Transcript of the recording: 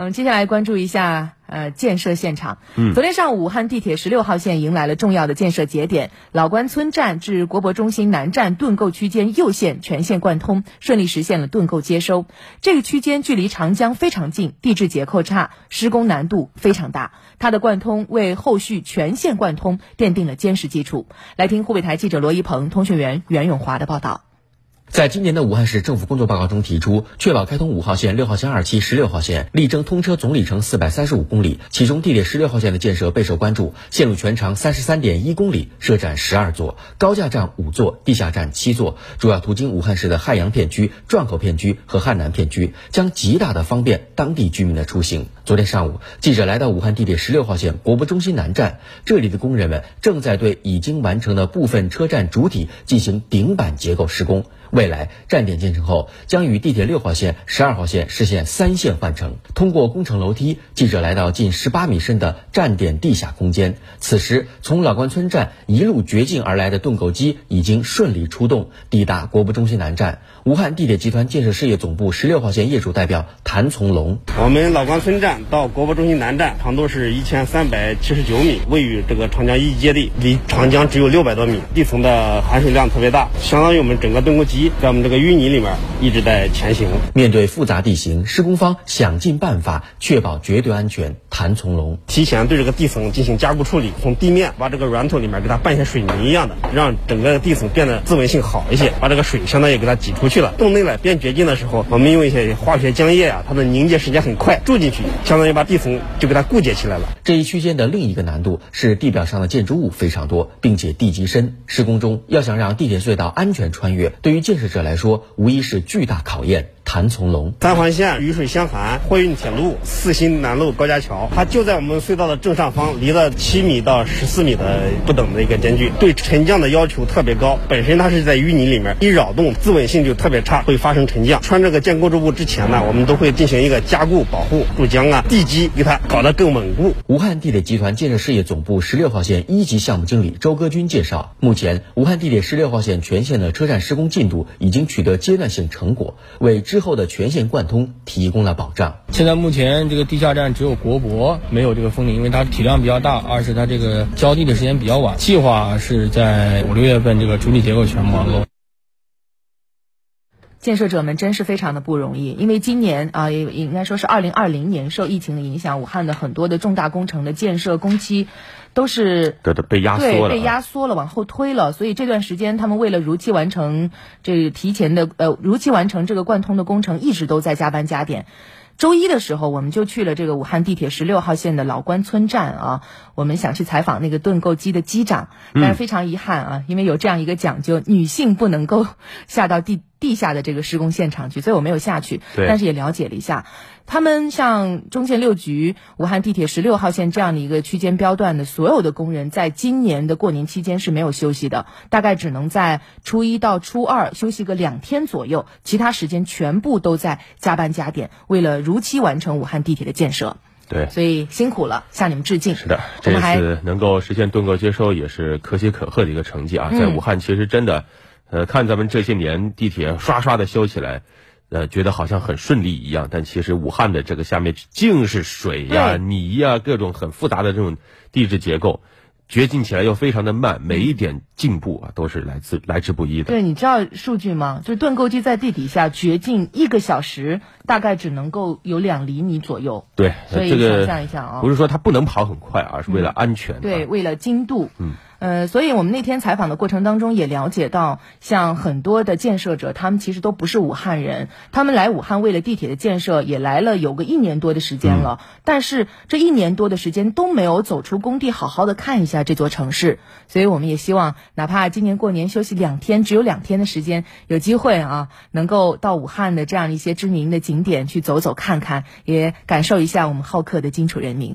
嗯，接下来关注一下呃建设现场。嗯，昨天上午，武汉地铁十六号线迎来了重要的建设节点，老关村站至国博中心南站盾构区间右线全线贯通，顺利实现了盾构接收。这个区间距离长江非常近，地质结构差，施工难度非常大。它的贯通为后续全线贯通奠定了坚实基础。来听湖北台记者罗一鹏、通讯员袁永华的报道。在今年的武汉市政府工作报告中提出，确保开通五号线、六号线二期、十六号线，力争通车总里程四百三十五公里。其中，地铁十六号线的建设备受关注，线路全长三十三点一公里，设站十二座，高架站五座，地下站七座，主要途经武汉市的汉阳片区、转口片区和汉南片区，将极大的方便当地居民的出行。昨天上午，记者来到武汉地铁十六号线国博中心南站，这里的工人们正在对已经完成的部分车站主体进行顶板结构施工。未来站点建成后，将与地铁六号线、十二号线实现三线换乘。通过工程楼梯，记者来到近十八米深的站点地下空间。此时，从老关村站一路掘进而来的盾构机已经顺利出动，抵达国博中心南站。武汉地铁集团建设事业总部十六号线业主代表谭从龙：我们老关村站到国博中心南站长度是一千三百七十九米，位于这个长江一级地，离长江只有六百多米，地层的含水量特别大，相当于我们整个盾构机。在我们这个淤泥里面一直在前行。面对复杂地形，施工方想尽办法确保绝对安全。谭从龙提前对这个地层进行加固处理，从地面把这个软土里面给它拌些水泥一样的，让整个地层变得自稳性好一些，把这个水相当于给它挤出去了。洞内呢变掘进的时候，我们用一些化学浆液啊，它的凝结时间很快，注进去相当于把地层就给它固结起来了。这一区间的另一个难度是地表上的建筑物非常多，并且地基深。施工中要想让地铁隧道安全穿越，对于建设者来说，无疑是巨大考验。谭从龙，三环线雨水相涵，货运铁路四新南路高架桥，它就在我们隧道的正上方，离了七米到十四米的不等的一个间距，对沉降的要求特别高。本身它是在淤泥里面，一扰动自稳性就特别差，会发生沉降。穿这个建构筑物之前呢，我们都会进行一个加固保护，注浆啊，地基给它搞得更稳固。武汉地铁集团建设事业总部十六号线一级项目经理周戈军介绍，目前武汉地铁十六号线全线的车站施工进度已经取得阶段性成果，为之后的全线贯通提供了保障。现在目前这个地下站只有国博没有这个封顶，因为它体量比较大，二是它这个浇地的时间比较晚，计划是在五六月份这个主体结构全部完工。建设者们真是非常的不容易，因为今年啊，也应该说是二零二零年，受疫情的影响，武汉的很多的重大工程的建设工期都是对的被压缩了，被压缩了，往后推了。所以这段时间，他们为了如期完成这提前的呃如期完成这个贯通的工程，一直都在加班加点。周一的时候，我们就去了这个武汉地铁十六号线的老关村站啊，我们想去采访那个盾构机的机长，但是非常遗憾啊，因为有这样一个讲究，女性不能够下到地。地下的这个施工现场去，所以我没有下去，但是也了解了一下，他们像中建六局、武汉地铁十六号线这样的一个区间标段的所有的工人，在今年的过年期间是没有休息的，大概只能在初一到初二休息个两天左右，其他时间全部都在加班加点，为了如期完成武汉地铁的建设。对，所以辛苦了，向你们致敬。是的，这次能够实现盾构接收，也是可喜可贺的一个成绩啊！在武汉，其实真的。呃，看咱们这些年地铁刷刷的修起来，呃，觉得好像很顺利一样，但其实武汉的这个下面尽是水呀、泥呀，各种很复杂的这种地质结构。掘进起来又非常的慢，每一点进步啊都是来自来之不易的。对，你知道数据吗？就是盾构机在地底下掘进一个小时，大概只能够有两厘米左右。对，所以想象一下啊，不是说它不能跑很快，而是为了安全。对，为了精度。嗯。呃，所以我们那天采访的过程当中也了解到，像很多的建设者，他们其实都不是武汉人，他们来武汉为了地铁的建设，也来了有个一年多的时间了，但是这一年多的时间都没有走出工地，好好的看一下这座城市。所以我们也希望，哪怕今年过年休息两天，只有两天的时间，有机会啊，能够到武汉的这样一些知名的景点去走走看看，也感受一下我们好客的荆楚人民。